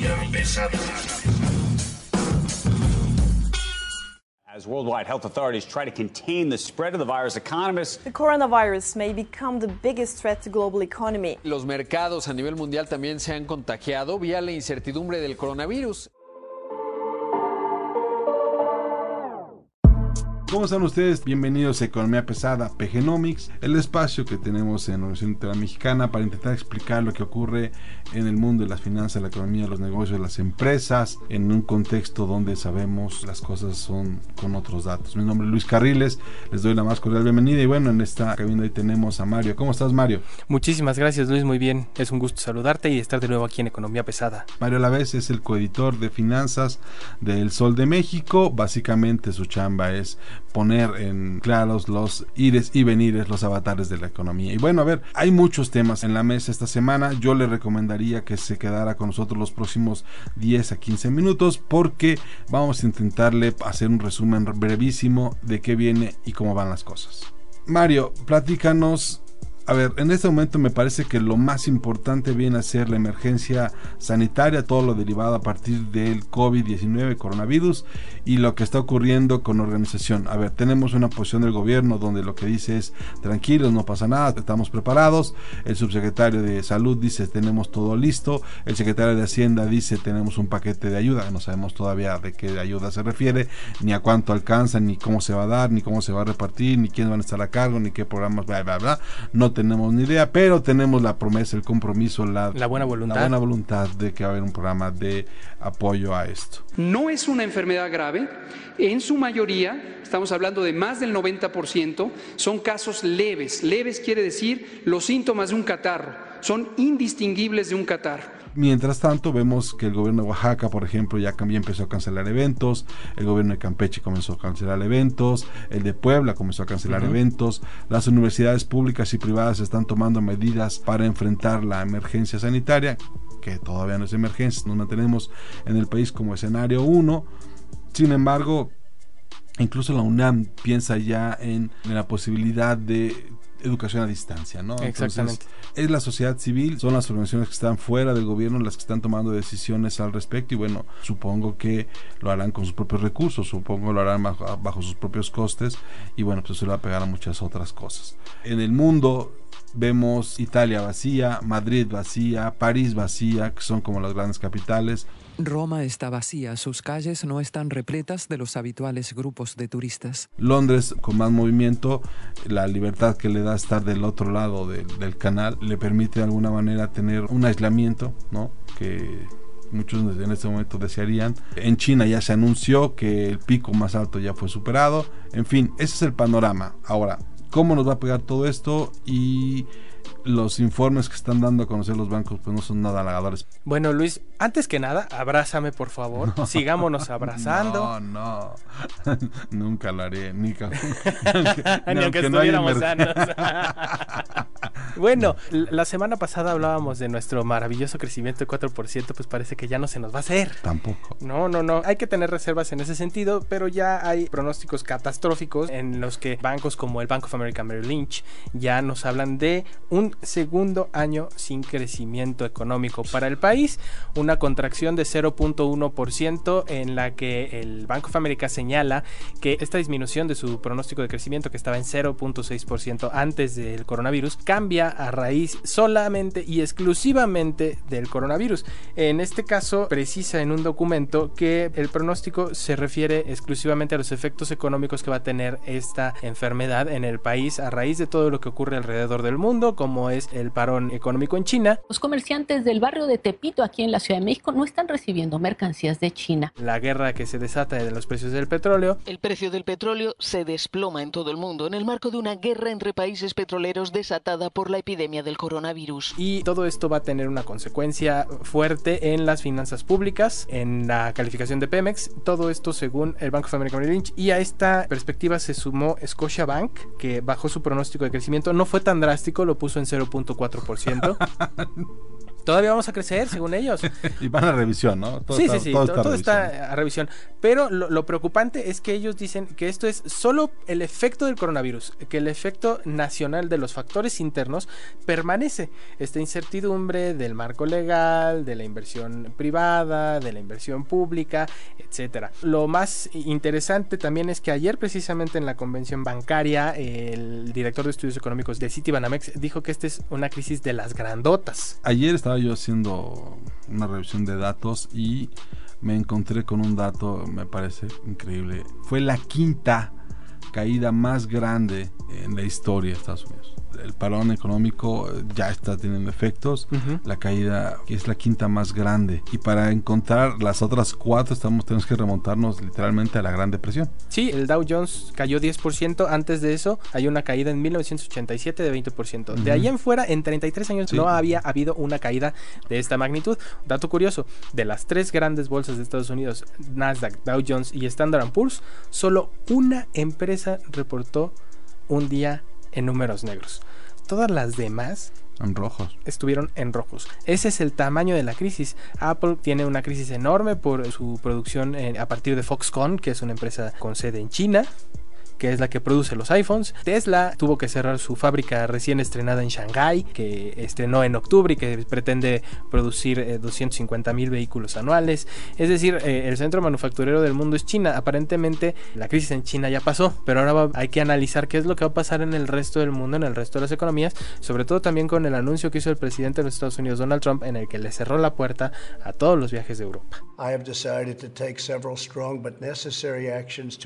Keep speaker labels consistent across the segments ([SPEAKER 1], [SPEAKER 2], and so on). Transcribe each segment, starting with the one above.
[SPEAKER 1] Pesada.
[SPEAKER 2] As worldwide health authorities try to contain the spread of the virus, economists
[SPEAKER 3] The coronavirus may become the biggest threat to global economy.
[SPEAKER 4] Los mercados a nivel mundial también se han contagiado vía la incertidumbre del coronavirus.
[SPEAKER 5] ¿Cómo están ustedes? Bienvenidos a Economía Pesada, PGnomics, el espacio que tenemos en la Universidad Interamericana para intentar explicar lo que ocurre en el mundo de las finanzas, la economía, los negocios, las empresas, en un contexto donde sabemos las cosas son con otros datos. Mi nombre es Luis Carriles, les doy la más cordial bienvenida y bueno, en esta cabina hoy tenemos a Mario. ¿Cómo estás, Mario?
[SPEAKER 6] Muchísimas gracias Luis, muy bien. Es un gusto saludarte y estar de nuevo aquí en Economía Pesada.
[SPEAKER 5] Mario Alavés es el coeditor de finanzas del Sol de México. Básicamente su chamba es poner en claros los ires y venires, los avatares de la economía. Y bueno, a ver, hay muchos temas en la mesa esta semana. Yo le recomendaría que se quedara con nosotros los próximos 10 a 15 minutos porque vamos a intentarle hacer un resumen brevísimo de qué viene y cómo van las cosas. Mario, platícanos a ver, en este momento me parece que lo más importante viene a ser la emergencia sanitaria, todo lo derivado a partir del COVID-19, coronavirus, y lo que está ocurriendo con la organización. A ver, tenemos una posición del gobierno donde lo que dice es, tranquilos, no pasa nada, estamos preparados. El subsecretario de Salud dice, tenemos todo listo. El secretario de Hacienda dice, tenemos un paquete de ayuda. No sabemos todavía de qué ayuda se refiere, ni a cuánto alcanza, ni cómo se va a dar, ni cómo se va a repartir, ni quiénes van a estar a cargo, ni qué programas, bla, bla, bla. No tenemos ni idea, pero tenemos la promesa, el compromiso, la,
[SPEAKER 6] La buena voluntad.
[SPEAKER 5] la buena voluntad de que va a haber un programa de apoyo a esto.
[SPEAKER 7] No es una enfermedad grave. En su mayoría, estamos hablando de más del 90%, son casos leves. Leves quiere decir los síntomas de un catarro. Son indistinguibles de un catarro.
[SPEAKER 5] Mientras tanto, vemos que el gobierno de Oaxaca, por ejemplo, ya también empezó a cancelar eventos, el gobierno de Campeche comenzó a cancelar eventos, el de Puebla comenzó a cancelar eventos, las universidades públicas y privadas están tomando medidas para enfrentar la emergencia sanitaria, que todavía no es emergencia, nos mantenemos en el país como escenario 1. Sin embargo, incluso la UNAM piensa ya en, en la posibilidad de educación a distancia, ¿no? Entonces,
[SPEAKER 6] Exactamente.
[SPEAKER 5] es la sociedad civil, son las organizaciones que están fuera del gobierno las que están tomando decisiones al respecto y bueno, supongo que lo harán con sus propios recursos, supongo lo harán bajo, bajo sus propios costes y bueno, pues eso le va a pegar a muchas otras cosas. En el mundo vemos Italia vacía, Madrid vacía, París vacía, que son como las grandes capitales.
[SPEAKER 8] Roma está vacía, sus calles no están repletas de los habituales grupos de turistas.
[SPEAKER 5] Londres con más movimiento, la libertad que le da estar del otro lado del, canal le permite de alguna manera tener un aislamiento, ¿no? Que muchos en este momento desearían. En China ya se anunció que el pico más alto ya fue superado. En fin, ese es el panorama. Ahora, ¿cómo nos va a pegar todo esto? Y los informes que están dando a conocer los bancos pues no son nada halagadores.
[SPEAKER 6] Bueno Luis, antes que nada, abrázame por favor. Sigámonos abrazando.
[SPEAKER 5] No, no. Nunca lo haré, ni, ca-
[SPEAKER 6] Ni aunque
[SPEAKER 5] no
[SPEAKER 6] estuviéramos sanos. Bueno, la semana pasada hablábamos de nuestro maravilloso crecimiento de 4%, pues parece que ya no se nos va a hacer.
[SPEAKER 5] Tampoco.
[SPEAKER 6] No, no, no. Hay que tener reservas en ese sentido, pero ya hay pronósticos catastróficos en los que bancos como el Bank of America Merrill Lynch ya nos hablan de un segundo año sin crecimiento económico para el país, una contracción de 0.1% en la que el Bank of America señala que esta disminución de su pronóstico de crecimiento que estaba en 0.6% antes del coronavirus cambia a raíz solamente y exclusivamente del coronavirus. En este caso precisa en un documento que el pronóstico se refiere exclusivamente a los efectos económicos que va a tener esta enfermedad en el país a raíz de todo lo que ocurre alrededor del mundo, como es el parón económico en China,
[SPEAKER 9] Los comerciantes del barrio de Tepito, aquí en la Ciudad de México, no están recibiendo mercancías de China.
[SPEAKER 6] la guerra que se desata de los precios del petróleo,
[SPEAKER 10] El precio del petróleo se desploma en todo el mundo en el marco de una guerra entre países petroleros desatada por
[SPEAKER 1] la epidemia del coronavirus.
[SPEAKER 6] Y todo esto va a tener una consecuencia fuerte en las finanzas públicas, en la calificación de Pemex, todo esto según el Banco of America Merrill Lynch. Y a esta perspectiva se sumó Scotiabank, que bajó su pronóstico de crecimiento, no fue tan drástico, lo puso en 0.4%. Todavía vamos a crecer, según ellos.
[SPEAKER 5] y van a revisión, ¿no?
[SPEAKER 6] Todo sí, está, sí, sí, todo, está, a revisión. Pero lo, preocupante es que ellos dicen que esto es solo el efecto del coronavirus, que el efecto nacional de los factores internos permanece. Esta incertidumbre del marco legal, de la inversión privada, de la inversión pública, etcétera. Lo más interesante también es que ayer, precisamente en la convención bancaria, el director de estudios económicos de Citibanamex dijo que esta es una crisis de las grandotas.
[SPEAKER 5] Ayer estaba yo haciendo una revisión de datos y me encontré con un dato, me parece increíble. Fue la quinta caída más grande en la historia de Estados Unidos el parón económico ya está teniendo efectos. La caída que es la quinta más grande. Y para encontrar las otras cuatro estamos tenemos que remontarnos literalmente a la Gran Depresión.
[SPEAKER 6] Sí, el Dow Jones cayó 10%. Antes de eso hay una caída en 1987 de 20%. De ahí en fuera, en 33 años no había habido una caída de esta magnitud. Dato curioso, de las tres grandes bolsas de Estados Unidos, Nasdaq, Dow Jones y Standard Poor's, solo una empresa reportó un día en números negros. Todas las demás
[SPEAKER 5] en rojos.
[SPEAKER 6] Estuvieron en rojos. Ese es el tamaño de la crisis. Apple tiene una crisis enorme por su producción a partir de Foxconn, que es una empresa con sede en China que es la que produce los iPhones. Tesla tuvo que cerrar su fábrica recién estrenada en Shanghai, que estrenó en octubre y que pretende producir 250 eh, mil vehículos anuales. Es decir, eh, el centro manufacturero del mundo es China. Aparentemente la crisis en China ya pasó, pero ahora hay que analizar qué es lo que va a pasar en el resto del mundo, en el resto de las economías, sobre todo también con el anuncio que hizo el presidente de los Estados Unidos, Donald Trump, en el que le cerró la puerta a todos los viajes de Europa. I have decided to take several strong but necessary actions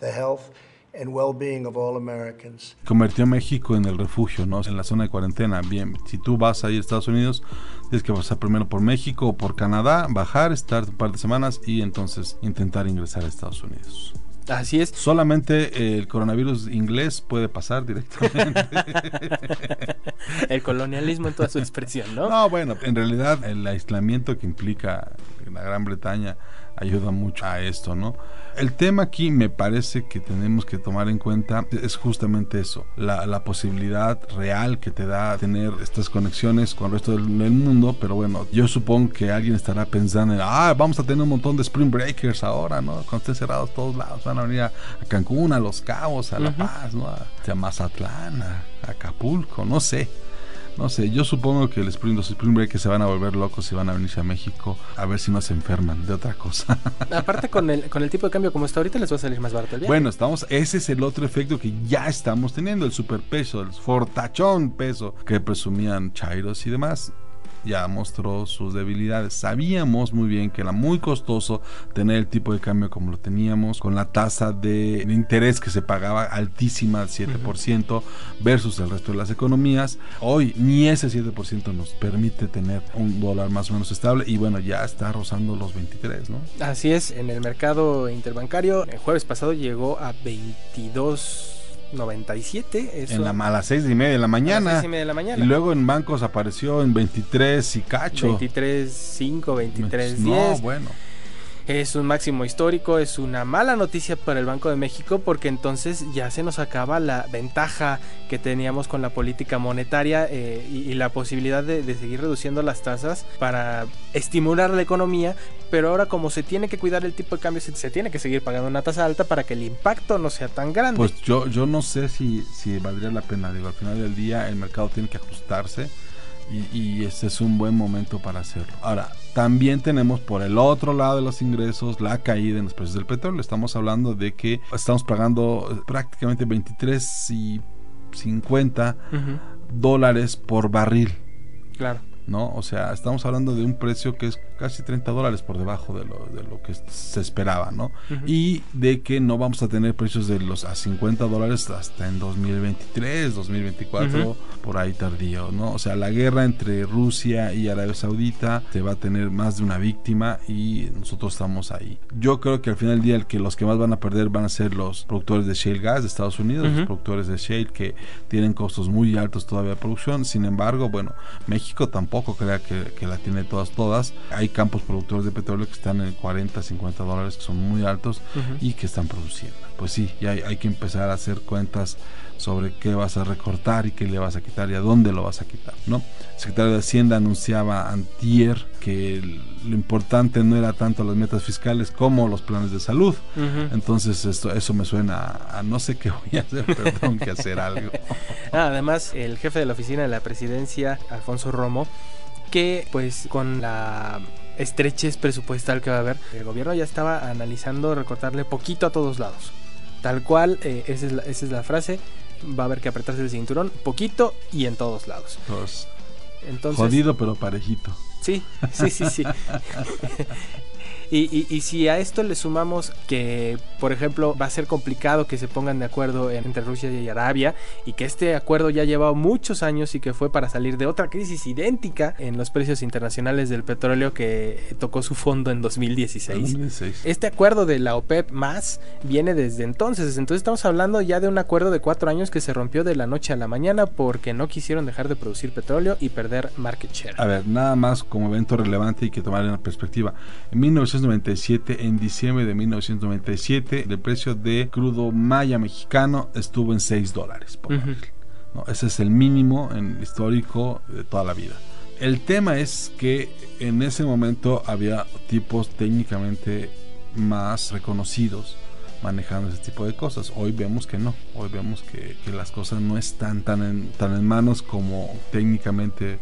[SPEAKER 5] the health and well-being of all Americans. Convirtió a México en el refugio, ¿no? En la zona de cuarentena. Bien, si tú vas a ir a Estados Unidos, tienes que pasar primero por México o por Canadá, bajar, estar un par de semanas y entonces intentar ingresar a Estados Unidos.
[SPEAKER 6] Así es.
[SPEAKER 5] Solamente el coronavirus inglés puede pasar directamente.
[SPEAKER 6] el colonialismo en toda su expresión, ¿no?
[SPEAKER 5] No, bueno, en realidad el aislamiento que implica la Gran Bretaña ayuda mucho a esto, ¿no? El tema aquí me parece que tenemos que tomar en cuenta es justamente eso, la, posibilidad real que te da tener estas conexiones con el resto del, mundo, pero bueno, yo supongo que alguien estará pensando en, ah, vamos a tener un montón de Spring Breakers ahora, ¿no? Cuando estén cerrados todos lados, van a venir a, Cancún, a Los Cabos, a La Paz, ¿no? A, Mazatlán, a Acapulco, no sé. No sé, yo supongo que el Spring, los Spring se van a volver locos y van a venirse a México a ver si no se enferman de otra cosa.
[SPEAKER 6] Aparte con el, con el tipo de cambio como está ahorita les va a salir más barato el
[SPEAKER 5] Bueno, estamos, ese es el otro efecto que ya estamos teniendo, el superpeso, el fortachón peso que presumían Chairos y demás ya mostró sus debilidades. Sabíamos muy bien que era muy costoso tener el tipo de cambio como lo teníamos, con la tasa de interés que se pagaba altísima, 7%, versus el resto de las economías. Hoy ni ese 7% nos permite tener un dólar más o menos estable y bueno, ya está rozando los 23, ¿no?
[SPEAKER 6] Así es, en el mercado interbancario, el jueves pasado llegó a 22 97.
[SPEAKER 5] en la, a las 6 y media de la mañana.
[SPEAKER 6] y de la mañana.
[SPEAKER 5] Y luego en bancos apareció en 23 y cacho.
[SPEAKER 6] 23, 5, 23, 10.
[SPEAKER 5] No, bueno
[SPEAKER 6] es un máximo histórico, es una mala noticia para el Banco de México porque entonces ya se nos acaba la ventaja que teníamos con la política monetaria eh, y, la posibilidad de, seguir reduciendo las tasas para estimular la economía, pero ahora como se tiene que cuidar el tipo de cambio, se, tiene que seguir pagando una tasa alta para que el impacto no sea tan grande.
[SPEAKER 5] Pues yo, yo no sé si, si valdría la pena, digo, al final del día el mercado tiene que ajustarse y, este es un buen momento para hacerlo. Ahora, también tenemos por el otro lado de los ingresos la caída en los precios del petróleo. Estamos hablando de que estamos pagando prácticamente 23 y 50 dólares por barril.
[SPEAKER 6] Claro.
[SPEAKER 5] ¿No? O sea, estamos hablando de un precio que es casi 30 dólares por debajo de lo, de lo que se esperaba, ¿no? Y de que no vamos a tener precios de los a 50 dólares hasta en 2023, 2024, por ahí tardío, ¿no? O sea, la guerra entre Rusia y Arabia Saudita se va a tener más de una víctima y nosotros estamos ahí. Yo creo que al final del día el que los que más van a perder van a ser los productores de shale gas de Estados Unidos, los productores de shale que tienen costos muy altos todavía de producción. Sin embargo, bueno, México tampoco crea que, que la tiene todas, todas. Hay campos productores de petróleo que están en 40, 50 dólares, que son muy altos y que están produciendo. Pues sí, ya hay, hay que empezar a hacer cuentas sobre qué vas a recortar y qué le vas a quitar y a dónde lo vas a quitar, ¿no? El secretario de Hacienda anunciaba antier que lo importante no era tanto las metas fiscales como los planes de salud. Entonces esto eso me suena a, a, no sé qué voy a hacer, pero tengo que hacer algo.
[SPEAKER 6] Ah, además, el jefe de la oficina de la presidencia, Alfonso Romo, que pues con la estrechez presupuestal que va a haber, el gobierno ya estaba analizando recortarle poquito a todos lados. Tal cual, eh, esa, es la, esa es la frase, va a haber que apretarse el cinturón poquito y en todos lados.
[SPEAKER 5] Pues,
[SPEAKER 6] Entonces,
[SPEAKER 5] jodido pero parejito.
[SPEAKER 6] Sí, sí, sí, sí. Y, y, y, si a esto le sumamos que, por ejemplo, va a ser complicado que se pongan de acuerdo entre Rusia y Arabia y que este acuerdo ya ha llevado muchos años y que fue para salir de otra crisis idéntica en los precios internacionales del petróleo que tocó su fondo en 2016.
[SPEAKER 5] 2016.
[SPEAKER 6] Este acuerdo de la OPEP más viene desde entonces. Entonces estamos hablando ya de un acuerdo de cuatro años que se rompió de la noche a la mañana porque no quisieron dejar de producir petróleo y perder market share.
[SPEAKER 5] A ver, nada más como evento relevante y que tomar en perspectiva. En 1997, en diciembre de 1997, el precio de crudo maya mexicano estuvo en 6 dólares por barril. ¿no? Ese es el mínimo en histórico de toda la vida. El tema es que en ese momento había tipos técnicamente más reconocidos manejando ese tipo de cosas. Hoy vemos que no, hoy vemos que, que las cosas no están tan en, tan en manos como técnicamente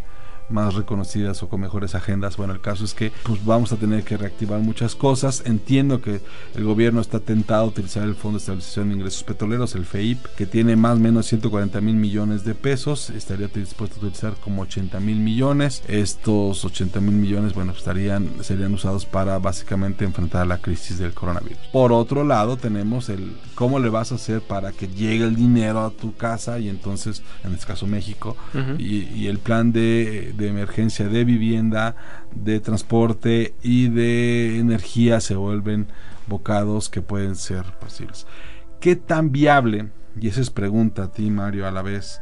[SPEAKER 5] más reconocidas o con mejores agendas. Bueno, el caso es que pues vamos a tener que reactivar muchas cosas. Entiendo que el gobierno está tentado a utilizar el Fondo de Estabilización de Ingresos Petroleros, el FEIP, que tiene más o menos 140 mil millones de pesos. Estaría dispuesto a utilizar como 80 mil millones. Estos 80 mil millones, bueno, estarían, serían usados para básicamente enfrentar la crisis del coronavirus. Por otro lado, tenemos el cómo le vas a hacer para que llegue el dinero a tu casa y entonces, en este caso México, uh -huh. y, y el plan de de emergencia de vivienda, de transporte y de energía se vuelven bocados que pueden ser posibles. ¿Qué tan viable? Y esa es pregunta a ti, Mario, a la vez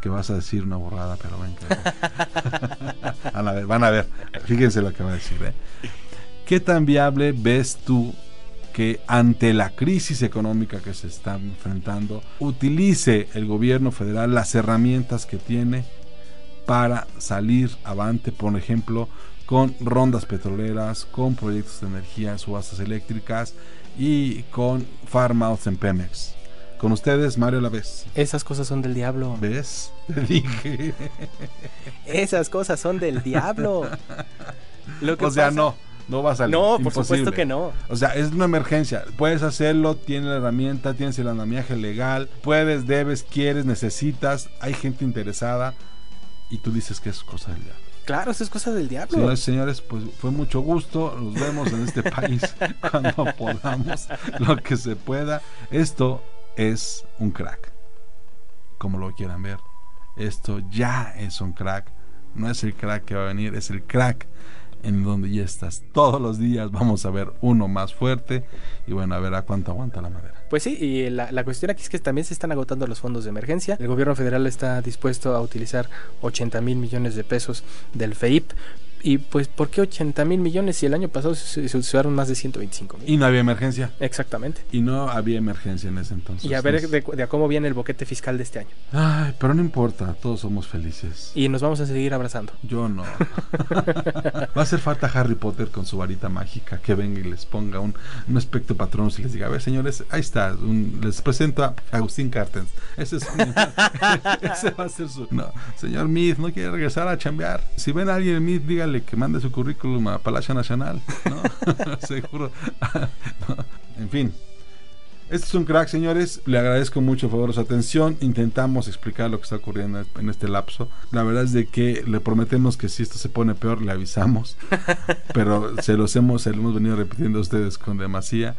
[SPEAKER 5] que vas a decir una borrada, pero ven que... a la vez, van a ver, fíjense lo que va a decir. ¿eh? ¿Qué tan viable ves tú que ante la crisis económica que se está enfrentando, utilice el gobierno federal las herramientas que tiene para salir avante, por ejemplo, con rondas petroleras, con proyectos de energía, subastas eléctricas y con farmouts en Pemex. Con ustedes, Mario Lavés.
[SPEAKER 6] Esas cosas son del diablo.
[SPEAKER 5] ¿Ves? Te dije.
[SPEAKER 6] Esas cosas son del diablo.
[SPEAKER 5] Lo que o sea, pasa... no. No va a salir.
[SPEAKER 6] No, por supuesto que no.
[SPEAKER 5] O sea, es una emergencia. Puedes hacerlo, tienes la herramienta, tienes el andamiaje legal, puedes, debes, quieres, necesitas, hay gente interesada y tú dices que es cosa del diablo.
[SPEAKER 6] Claro, eso es cosa del diablo.
[SPEAKER 5] Señores, señores, pues fue mucho gusto. Nos vemos en este país cuando podamos, lo que se pueda. Esto es un crack, como lo quieran ver. Esto ya es un crack. No es el crack que va a venir, es el crack en donde ya estás todos los días. Vamos a ver uno más fuerte y bueno, a ver a cuánto aguanta la madera.
[SPEAKER 6] Pues sí, y la, la, cuestión aquí es que también se están agotando los fondos de emergencia. El gobierno federal está dispuesto a utilizar 80 mil millones de pesos del FEIP. Y pues, ¿por qué 80 mil millones si el año pasado se, se usaron más de 125 mil?
[SPEAKER 5] Y no había emergencia.
[SPEAKER 6] Exactamente.
[SPEAKER 5] Y no había emergencia en ese entonces.
[SPEAKER 6] Y a ver de, de, cómo viene el boquete fiscal de este año.
[SPEAKER 5] Ay, pero no importa, todos somos felices.
[SPEAKER 6] Y nos vamos a seguir abrazando.
[SPEAKER 5] Yo no. Va a hacer falta Harry Potter con su varita mágica que venga y les ponga un, un aspecto patrón y les diga, a ver señores, ahí está, un, les presento a Agustín Cartens. Ese, es un, ese va a ser su... No, señor Mead, no quiere regresar a chambear. Si ven a alguien Mead, que mande su currículum a Palacio Nacional, ¿no? Seguro. no. En fin, Este es un crack, señores. Le agradezco mucho por favor su atención. Intentamos explicar lo que está ocurriendo en este lapso. La verdad es de que le prometemos que si esto se pone peor, le avisamos. Pero se los hemos, se lo hemos venido repitiendo a ustedes con demasía.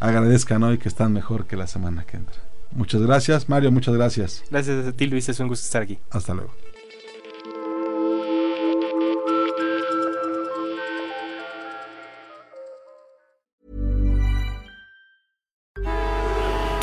[SPEAKER 5] Agradezcan hoy que están mejor que la semana que entra. Muchas gracias, Mario. Muchas gracias.
[SPEAKER 6] Gracias a ti, Luis. Es un gusto estar aquí.
[SPEAKER 5] Hasta luego.